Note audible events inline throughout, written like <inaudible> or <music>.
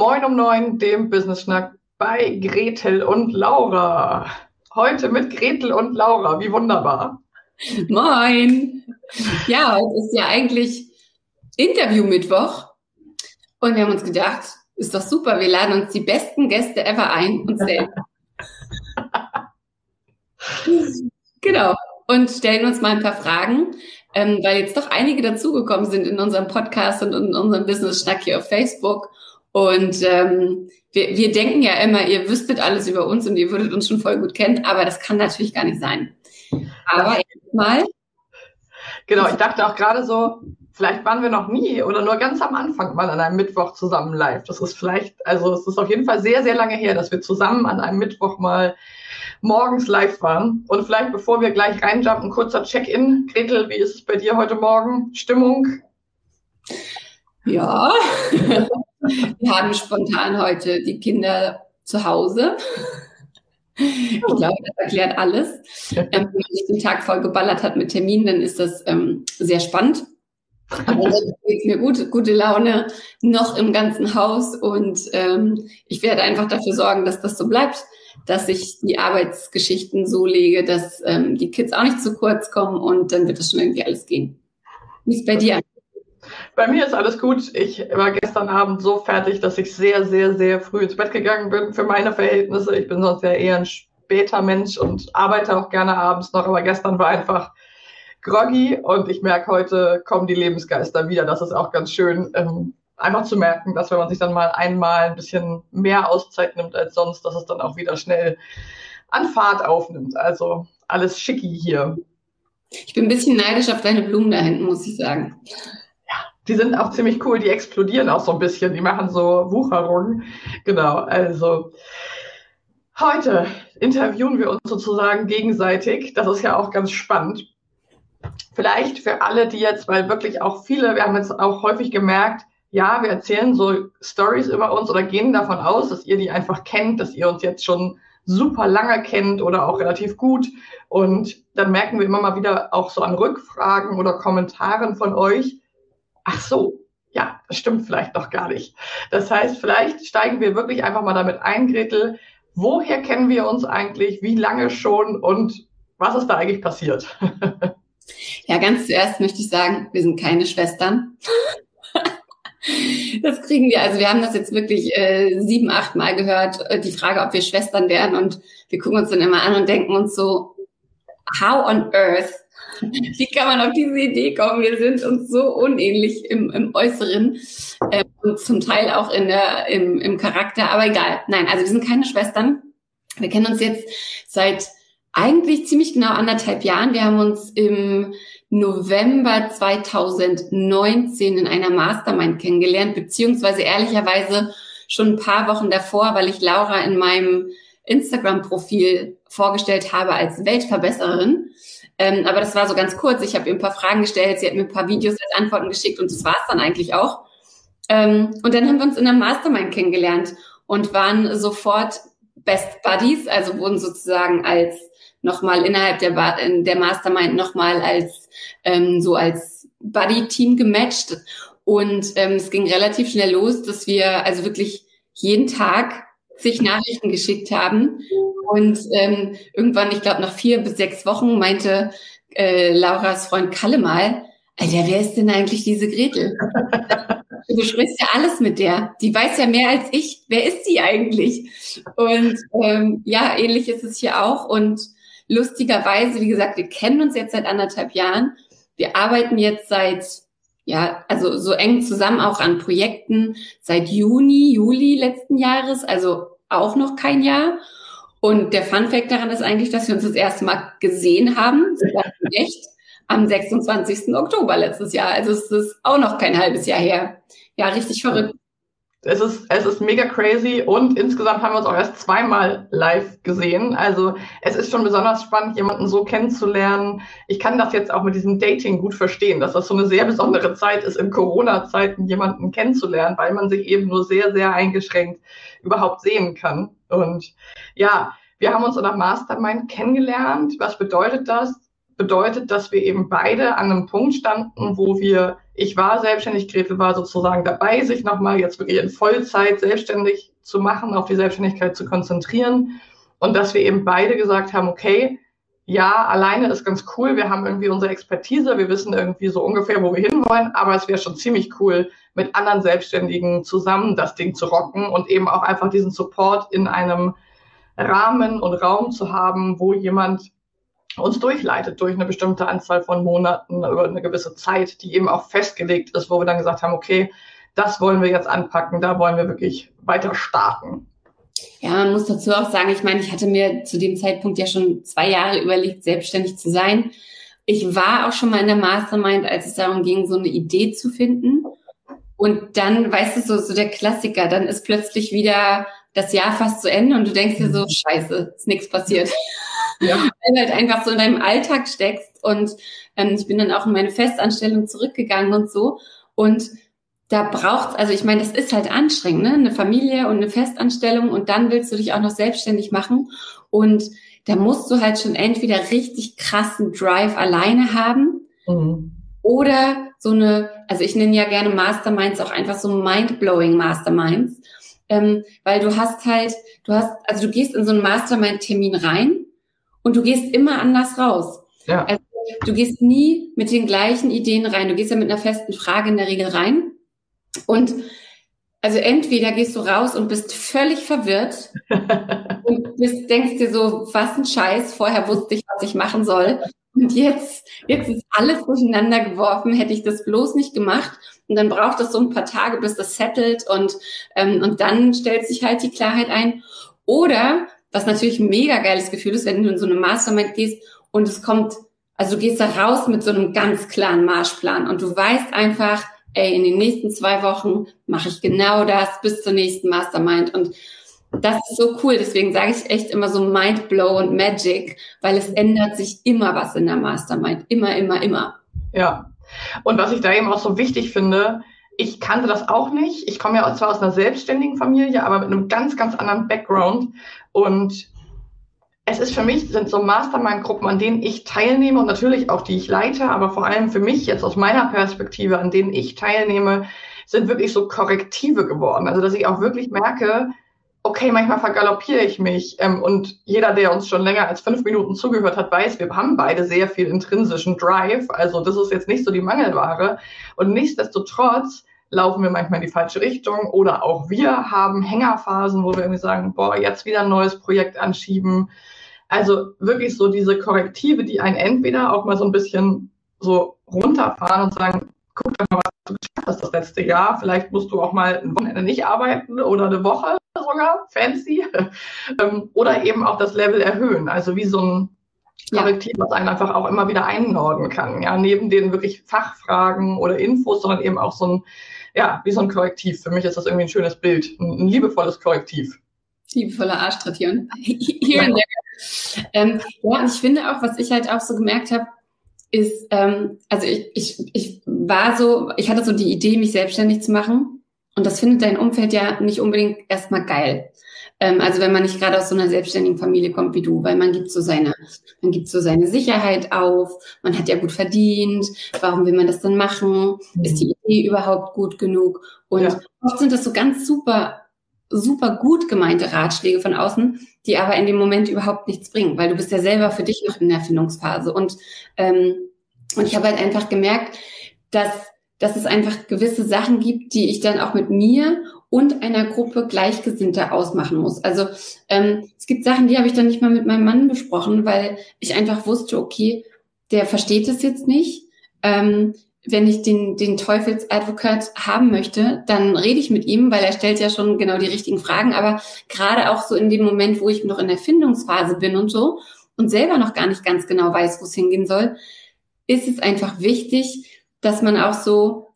Moin um neun, dem Business Schnack bei Gretel und Laura. Heute mit Gretel und Laura, wie wunderbar. Moin. Ja, heute ist ja eigentlich Interview-Mittwoch. Und wir haben uns gedacht, ist doch super, wir laden uns die besten Gäste ever ein und stellen. <laughs> genau. Und stellen uns mal ein paar Fragen, ähm, weil jetzt doch einige dazugekommen sind in unserem Podcast und in unserem Business-Schnack hier auf Facebook. Und ähm, wir, wir denken ja immer, ihr wüsstet alles über uns und ihr würdet uns schon voll gut kennen, aber das kann natürlich gar nicht sein. Aber erstmal. Genau, ich dachte auch gerade so, vielleicht waren wir noch nie oder nur ganz am Anfang mal an einem Mittwoch zusammen live. Das ist vielleicht, also es ist auf jeden Fall sehr, sehr lange her, dass wir zusammen an einem Mittwoch mal morgens live waren. Und vielleicht, bevor wir gleich reinjumpen, kurzer Check-in. Gretel, wie ist es bei dir heute Morgen? Stimmung? Ja, <laughs> Wir haben spontan heute die Kinder zu Hause. Ich glaube, das erklärt alles. Ähm, wenn man sich den Tag voll geballert hat mit Terminen, dann ist das ähm, sehr spannend. Aber geht mir gut, gute Laune noch im ganzen Haus und ähm, ich werde einfach dafür sorgen, dass das so bleibt, dass ich die Arbeitsgeschichten so lege, dass ähm, die Kids auch nicht zu kurz kommen und dann wird das schon irgendwie alles gehen. Wie ist bei dir? Bei mir ist alles gut. Ich war gestern Abend so fertig, dass ich sehr, sehr, sehr früh ins Bett gegangen bin für meine Verhältnisse. Ich bin sonst ja eher ein später Mensch und arbeite auch gerne abends noch, aber gestern war einfach groggy und ich merke, heute kommen die Lebensgeister wieder. Das ist auch ganz schön, ähm, einfach zu merken, dass wenn man sich dann mal einmal ein bisschen mehr Auszeit nimmt als sonst, dass es dann auch wieder schnell an Fahrt aufnimmt. Also alles schicki hier. Ich bin ein bisschen neidisch auf deine Blumen da hinten, muss ich sagen. Die sind auch ziemlich cool, die explodieren auch so ein bisschen, die machen so Wucherungen. Genau, also heute interviewen wir uns sozusagen gegenseitig. Das ist ja auch ganz spannend. Vielleicht für alle, die jetzt, weil wirklich auch viele, wir haben jetzt auch häufig gemerkt, ja, wir erzählen so Stories über uns oder gehen davon aus, dass ihr die einfach kennt, dass ihr uns jetzt schon super lange kennt oder auch relativ gut. Und dann merken wir immer mal wieder auch so an Rückfragen oder Kommentaren von euch, ach so, ja, das stimmt vielleicht doch gar nicht. Das heißt, vielleicht steigen wir wirklich einfach mal damit ein, Gretel. Woher kennen wir uns eigentlich? Wie lange schon? Und was ist da eigentlich passiert? <laughs> Ja, ganz zuerst möchte ich sagen, wir sind keine Schwestern. <laughs> Das kriegen wir. Also wir haben das jetzt wirklich äh, sieben, acht Mal gehört, äh, die Frage, ob wir Schwestern wären. Und wir gucken uns dann immer an und denken uns so, how on earth wie kann man auf diese Idee kommen? Wir sind uns so unähnlich im, im Äußeren äh, und zum Teil auch in der, im, im Charakter, aber egal. Nein, also wir sind keine Schwestern. Wir kennen uns jetzt seit eigentlich ziemlich genau anderthalb Jahren. Wir haben uns im November 2019 in einer Mastermind kennengelernt, beziehungsweise ehrlicherweise schon ein paar Wochen davor, weil ich Laura in meinem Instagram-Profil vorgestellt habe als Weltverbesserin. Ähm, aber das war so ganz kurz. Ich habe ihr ein paar Fragen gestellt, sie hat mir ein paar Videos als Antworten geschickt und das war es dann eigentlich auch. Ähm, und dann haben wir uns in der Mastermind kennengelernt und waren sofort Best Buddies, also wurden sozusagen als nochmal innerhalb der, ba der Mastermind nochmal als ähm, so als Buddy-Team gematcht. Und ähm, es ging relativ schnell los, dass wir also wirklich jeden Tag sich Nachrichten geschickt haben und ähm, irgendwann, ich glaube, nach vier bis sechs Wochen meinte äh, Lauras Freund Kalle mal, Alter, wer ist denn eigentlich diese Gretel? du besprichst ja alles mit der. Die weiß ja mehr als ich. Wer ist sie eigentlich? Und ähm, ja, ähnlich ist es hier auch. Und lustigerweise, wie gesagt, wir kennen uns jetzt seit anderthalb Jahren. Wir arbeiten jetzt seit ja, also so eng zusammen auch an Projekten seit Juni, Juli letzten Jahres, also auch noch kein Jahr. Und der Fun Fact daran ist eigentlich, dass wir uns das erste Mal gesehen haben, echt, am 26. Oktober letztes Jahr. Also es ist auch noch kein halbes Jahr her. Ja, richtig verrückt. Es ist, es ist mega crazy und insgesamt haben wir uns auch erst zweimal live gesehen. Also es ist schon besonders spannend, jemanden so kennenzulernen. Ich kann das jetzt auch mit diesem Dating gut verstehen, dass das so eine sehr besondere Zeit ist, in Corona-Zeiten jemanden kennenzulernen, weil man sich eben nur sehr, sehr eingeschränkt überhaupt sehen kann. Und ja, wir haben uns in der Mastermind kennengelernt. Was bedeutet das? Bedeutet, dass wir eben beide an einem Punkt standen, wo wir ich war selbstständig, Gretel war sozusagen dabei, sich nochmal jetzt wirklich in Vollzeit selbstständig zu machen, auf die Selbstständigkeit zu konzentrieren. Und dass wir eben beide gesagt haben, okay, ja, alleine ist ganz cool, wir haben irgendwie unsere Expertise, wir wissen irgendwie so ungefähr, wo wir hinwollen, aber es wäre schon ziemlich cool, mit anderen Selbstständigen zusammen das Ding zu rocken und eben auch einfach diesen Support in einem Rahmen und Raum zu haben, wo jemand uns durchleitet durch eine bestimmte Anzahl von Monaten über eine gewisse Zeit, die eben auch festgelegt ist, wo wir dann gesagt haben, okay, das wollen wir jetzt anpacken, da wollen wir wirklich weiter starten. Ja, man muss dazu auch sagen, ich meine, ich hatte mir zu dem Zeitpunkt ja schon zwei Jahre überlegt, selbstständig zu sein. Ich war auch schon mal in der Mastermind, als es darum ging, so eine Idee zu finden. Und dann, weißt du, so, so der Klassiker, dann ist plötzlich wieder das Jahr fast zu Ende und du denkst dir so, <laughs> scheiße, ist nichts passiert ja. weil du halt einfach so in deinem Alltag steckst. Und ähm, ich bin dann auch in meine Festanstellung zurückgegangen und so. Und da braucht's, also ich meine, das ist halt anstrengend, ne? Eine Familie und eine Festanstellung und dann willst du dich auch noch selbstständig machen. Und da musst du halt schon entweder richtig krassen Drive alleine haben mhm. oder so eine, also ich nenne ja gerne Masterminds auch einfach so mind-blowing Masterminds, ähm, weil du hast halt, du hast, also du gehst in so einen Mastermind-Termin rein und du gehst immer anders raus. Ja. Also, du gehst nie mit den gleichen Ideen rein. Du gehst ja mit einer festen Frage in der Regel rein. Und also entweder gehst du raus und bist völlig verwirrt <laughs> und bist, denkst dir so, was ein Scheiß, vorher wusste ich, was ich machen soll. Und jetzt, jetzt ist alles durcheinander geworfen, hätte ich das bloß nicht gemacht. Und dann braucht es so ein paar Tage, bis das settelt und, ähm, und dann stellt sich halt die Klarheit ein. Oder was natürlich ein mega geiles Gefühl ist, wenn du in so eine Mastermind gehst und es kommt, also du gehst da raus mit so einem ganz klaren Marschplan und du weißt einfach, ey, in den nächsten zwei Wochen mache ich genau das bis zur nächsten Mastermind und das ist so cool. Deswegen sage ich echt immer so Mindblow und Magic, weil es ändert sich immer was in der Mastermind. Immer, immer, immer. Ja. Und was ich da eben auch so wichtig finde, ich kannte das auch nicht. Ich komme ja zwar aus einer selbstständigen Familie, aber mit einem ganz, ganz anderen Background. Und es ist für mich, sind so Mastermind-Gruppen, an denen ich teilnehme und natürlich auch die ich leite, aber vor allem für mich jetzt aus meiner Perspektive, an denen ich teilnehme, sind wirklich so Korrektive geworden. Also dass ich auch wirklich merke, okay, manchmal vergaloppiere ich mich. Ähm, und jeder, der uns schon länger als fünf Minuten zugehört hat, weiß, wir haben beide sehr viel intrinsischen Drive. Also das ist jetzt nicht so die Mangelware. Und nichtsdestotrotz laufen wir manchmal in die falsche Richtung oder auch wir haben Hängerphasen, wo wir irgendwie sagen, boah, jetzt wieder ein neues Projekt anschieben. Also wirklich so diese Korrektive, die einen entweder auch mal so ein bisschen so runterfahren und sagen, guck doch mal, was du geschafft hast das letzte Jahr. Vielleicht musst du auch mal ein Wochenende nicht arbeiten oder eine Woche sogar, fancy. <laughs> Ähm, oder eben auch das Level erhöhen. Also wie so ein Korrektiv, was einen einfach auch immer wieder einnorden kann. Ja, neben den wirklich Fachfragen oder Infos, sondern eben auch so ein ja, wie so ein Korrektiv. Für mich ist das irgendwie ein schönes Bild, ein, ein liebevolles Korrektiv. Liebevoller Arschtritt <laughs> hier, hier und there. Ähm, ja, und ich finde auch, was ich halt auch so gemerkt habe, ist, ähm, also ich, ich, ich war so, ich hatte so die Idee, mich selbstständig zu machen. Und das findet dein Umfeld ja nicht unbedingt erstmal geil. Ähm, also wenn man nicht gerade aus so einer selbstständigen Familie kommt wie du, weil man gibt so seine, man gibt so seine Sicherheit auf, man hat ja gut verdient, warum will man das denn machen? Ist die Idee überhaupt gut genug? Und ja. oft sind das so ganz super, super gut gemeinte Ratschläge von außen, die aber in dem Moment überhaupt nichts bringen, weil du bist ja selber für dich noch in der Erfindungsphase. Und, ähm, und ich habe halt einfach gemerkt, dass dass es einfach gewisse Sachen gibt, die ich dann auch mit mir und einer Gruppe Gleichgesinnter ausmachen muss. Also ähm, es gibt Sachen, die habe ich dann nicht mal mit meinem Mann besprochen, weil ich einfach wusste, okay, der versteht es jetzt nicht. Ähm, wenn ich den, den Teufelsadvokat haben möchte, dann rede ich mit ihm, weil er stellt ja schon genau die richtigen Fragen. Aber gerade auch so in dem Moment, wo ich noch in der Findungsphase bin und so und selber noch gar nicht ganz genau weiß, wo es hingehen soll, ist es einfach wichtig, dass man auch so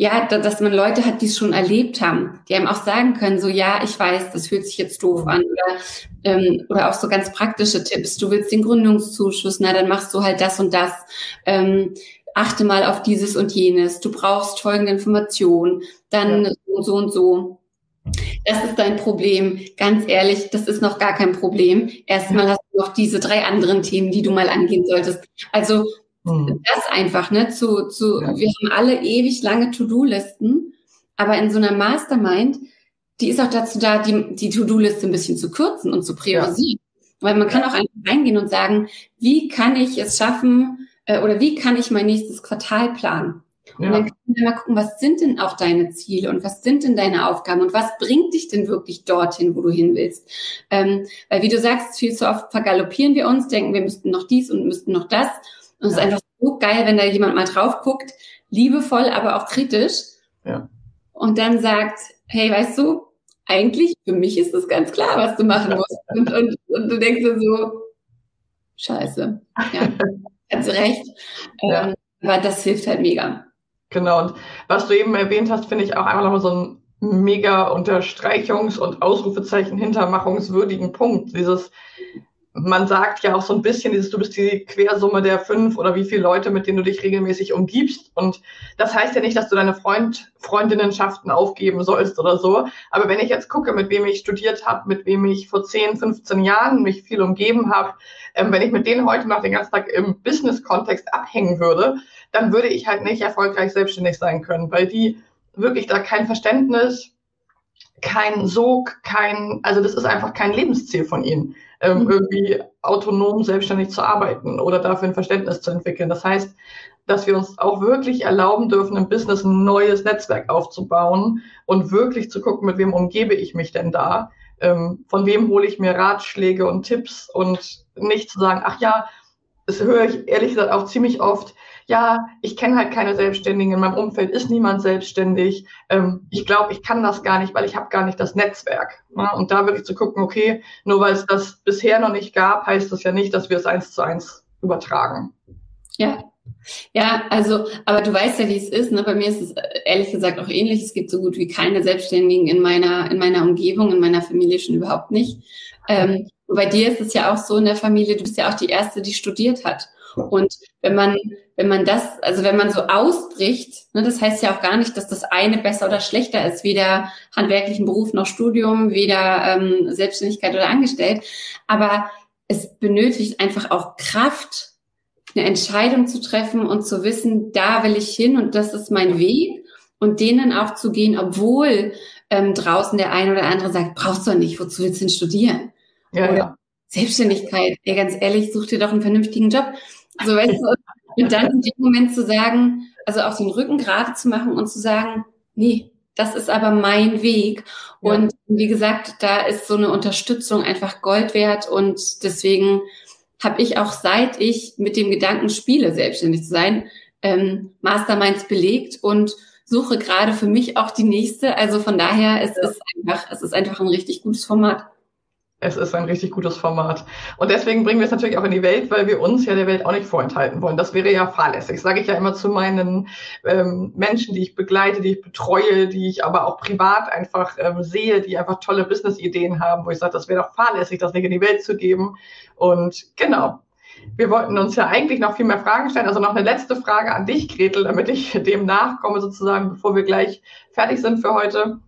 ja, dass man Leute hat, die es schon erlebt haben, die einem auch sagen können, so ja, ich weiß, das fühlt sich jetzt doof an oder ähm, oder auch so ganz praktische Tipps. Du willst den Gründungszuschuss, na dann machst du halt das und das. Ähm, achte mal auf dieses und jenes. Du brauchst folgende Informationen, dann ja. so und so und so. Das ist dein Problem. Ganz ehrlich, das ist noch gar kein Problem. Erstmal hast du noch diese drei anderen Themen, die du mal angehen solltest. Also Mhm. Das einfach, ne? Zu, zu, ja. wir haben alle ewig lange To-Do-Listen, aber in so einer Mastermind, die ist auch dazu da, die, die To-Do-Liste ein bisschen zu kürzen und zu priorisieren. Ja. Weil man kann auch einfach reingehen und sagen, wie kann ich es schaffen, äh, oder wie kann ich mein nächstes Quartal planen? Und ja. dann kann man mal gucken, was sind denn auch deine Ziele und was sind denn deine Aufgaben und was bringt dich denn wirklich dorthin, wo du hin willst? Ähm, weil wie du sagst, viel zu oft vergaloppieren wir uns, denken, wir müssten noch dies und müssten noch das. Und es ja. ist einfach so geil, wenn da jemand mal drauf guckt, liebevoll, aber auch kritisch. Ja. Und dann sagt, hey, weißt du, eigentlich für mich ist es ganz klar, was du machen musst. <laughs> Und, und, und du denkst dir so, scheiße. Ja, <laughs> ganz recht. Ja. Ähm, aber das hilft halt mega. Genau. Und was du eben erwähnt hast, finde ich auch einfach nochmal so ein mega Unterstreichungs- und Ausrufezeichen hintermachungswürdigen Punkt. Dieses, man sagt ja auch so ein bisschen, dieses, du bist die Quersumme der fünf oder wie viele Leute, mit denen du dich regelmäßig umgibst. Und das heißt ja nicht, dass du deine Freund, Freundinnenschaften aufgeben sollst oder so. Aber wenn ich jetzt gucke, mit wem ich studiert habe, mit wem ich vor 10, 15 Jahren mich viel umgeben habe, ähm, wenn ich mit denen heute noch den ganzen Tag im Business-Kontext abhängen würde, dann würde ich halt nicht erfolgreich selbstständig sein können, weil die wirklich da kein Verständnis, kein Sog, kein, also das ist einfach kein Lebensziel von ihnen ähm, mhm. irgendwie autonom selbstständig zu arbeiten oder dafür ein Verständnis zu entwickeln. Das heißt, dass wir uns auch wirklich erlauben dürfen, im Business ein neues Netzwerk aufzubauen und wirklich zu gucken, mit wem umgebe ich mich denn da, ähm, von wem hole ich mir Ratschläge und Tipps und nicht zu sagen, ach ja, das höre ich ehrlich gesagt auch ziemlich oft, ja, ich kenne halt keine Selbstständigen, in meinem Umfeld ist niemand selbstständig. Ähm, ich glaube, ich kann das gar nicht, weil ich habe gar nicht das Netzwerk. Ne? Und da wirklich zu gucken, okay, nur weil es das bisher noch nicht gab, heißt das ja nicht, dass wir es eins zu eins übertragen. Ja, ja, also, aber du weißt ja, wie es ist. Ne? Bei mir ist es äh, ehrlich gesagt auch ähnlich. Es gibt so gut wie keine Selbstständigen in meiner in meiner Umgebung, in meiner Familie schon überhaupt nicht. Ähm, bei dir ist es ja auch so in der Familie. Du bist ja auch die erste, die studiert hat. Und wenn man, wenn man das, also wenn man so ausbricht, ne, das heißt ja auch gar nicht, dass das eine besser oder schlechter ist, weder handwerklichen Beruf noch Studium, weder ähm, Selbstständigkeit oder Angestellt. Aber es benötigt einfach auch Kraft, eine Entscheidung zu treffen und zu wissen, da will ich hin und das ist mein Weg und denen auch zu gehen, obwohl ähm, draußen der eine oder andere sagt, brauchst du nicht, wozu willst du denn studieren? Ja, oder ja. Selbstständigkeit, ey, ganz ehrlich, such dir doch einen vernünftigen Job. So, weißt du, und dann in dem Moment zu sagen, also auch den Rücken gerade zu machen und zu sagen, nee, das ist aber mein Weg. Ja. Und wie gesagt, da ist so eine Unterstützung einfach Gold wert und deswegen habe ich auch seit ich mit dem Gedanken spiele, selbstständig zu sein, ähm, Masterminds belegt und suche gerade für mich auch die nächste. Also von daher, es ja. ist einfach, es ist einfach ein richtig gutes Format. Es ist ein richtig gutes Format. Und deswegen bringen wir es natürlich auch in die Welt, weil wir uns ja der Welt auch nicht vorenthalten wollen. Das wäre ja fahrlässig. Sage ich ja immer zu meinen ähm, Menschen, die ich begleite, die ich betreue, die ich aber auch privat einfach ähm, sehe, die einfach tolle Business-Ideen haben, wo ich sage, das wäre doch fahrlässig, das nicht in die Welt zu geben. Und genau. Wir wollten uns ja eigentlich noch viel mehr Fragen stellen. Also noch eine letzte Frage an dich, Gretel, damit ich dem nachkomme sozusagen, bevor wir gleich fertig sind für heute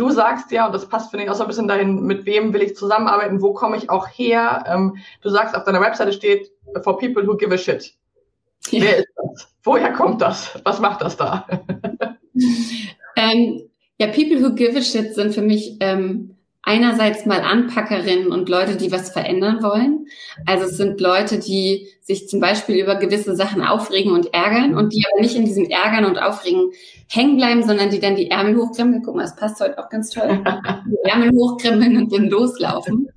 du sagst ja, und das passt, finde ich, auch so ein bisschen dahin, mit wem will ich zusammenarbeiten, wo komme ich auch her. Ähm, du sagst, auf deiner Webseite steht, for people who give a shit. Ja. Wer ist das? Woher kommt das? Was macht das da? <laughs> ähm, ja, people who give a shit sind für mich ähm, einerseits mal Anpackerinnen und Leute, die was verändern wollen. Also es sind Leute, die sich zum Beispiel über gewisse Sachen aufregen und ärgern und die aber nicht in diesem Ärgern und Aufregen hängen bleiben, sondern die dann die Ärmel hochkrempeln. Guck mal, das passt heute auch ganz toll. Die <laughs> Ärmel hochkrempeln und dann loslaufen.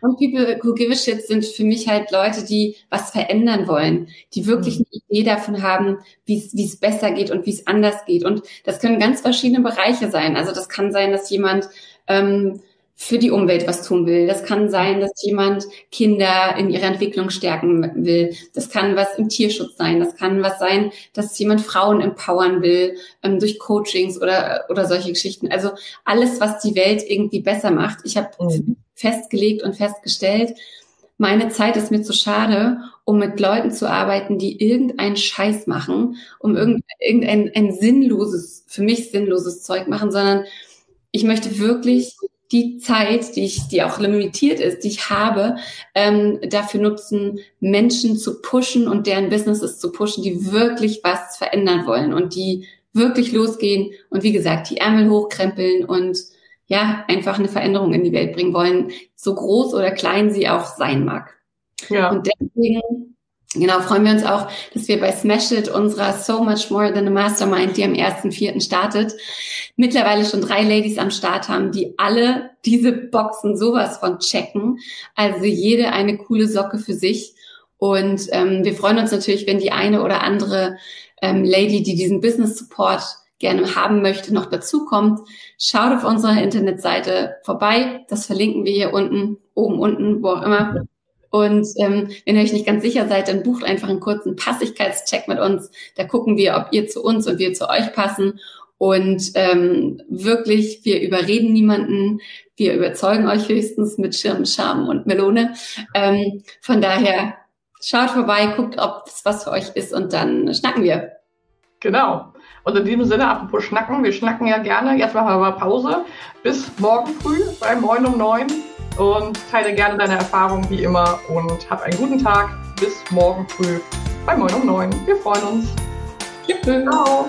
Und People Who Give a Shit sind für mich halt Leute, die was verändern wollen, die wirklich mhm. eine Idee davon haben, wie es besser geht und wie es anders geht. Und das können ganz verschiedene Bereiche sein. Also das kann sein, dass jemand ähm, für die Umwelt was tun will. Das kann sein, dass jemand Kinder in ihrer Entwicklung stärken will. Das kann was im Tierschutz sein. Das kann was sein, dass jemand Frauen empowern will ähm, durch Coachings oder oder solche Geschichten. Also alles, was die Welt irgendwie besser macht. Ich habe mhm. festgelegt und festgestellt, meine Zeit ist mir zu schade, um mit Leuten zu arbeiten, die irgendeinen Scheiß machen, um irgendein ein sinnloses, für mich sinnloses Zeug machen, sondern ich möchte wirklich die Zeit, die ich, die auch limitiert ist, die ich habe, ähm, dafür nutzen, Menschen zu pushen und deren Businesses zu pushen, die wirklich was verändern wollen und die wirklich losgehen und wie gesagt, die Ärmel hochkrempeln und ja, einfach eine Veränderung in die Welt bringen wollen, so groß oder klein sie auch sein mag. Ja. Und deswegen Genau, freuen wir uns auch, dass wir bei Smash It, unserer So Much More Than a Mastermind, die am 1.4. startet, mittlerweile schon drei Ladies am Start haben, die alle diese Boxen sowas von checken. Also jede eine coole Socke für sich. Und ähm, wir freuen uns natürlich, wenn die eine oder andere ähm, Lady, die diesen Business Support gerne haben möchte, noch dazukommt. Schaut auf unserer Internetseite vorbei. Das verlinken wir hier unten, oben, unten, wo auch immer. Und ähm, wenn ihr euch nicht ganz sicher seid, dann bucht einfach einen kurzen Passigkeitscheck mit uns. Da gucken wir, ob ihr zu uns und wir zu euch passen. Und ähm, wirklich, wir überreden niemanden. Wir überzeugen euch höchstens mit Schirm, Charme und Melone. Ähm, von daher schaut vorbei, guckt, ob es was für euch ist und dann schnacken wir. Genau. Und in diesem Sinne, apropos Schnacken, wir schnacken ja gerne. Jetzt machen wir mal Pause. Bis morgen früh bei Moin um neun und teile gerne deine Erfahrungen wie immer und hab einen guten Tag. Bis morgen früh bei Moin um 9. Wir freuen uns. Tschüss. Ciao.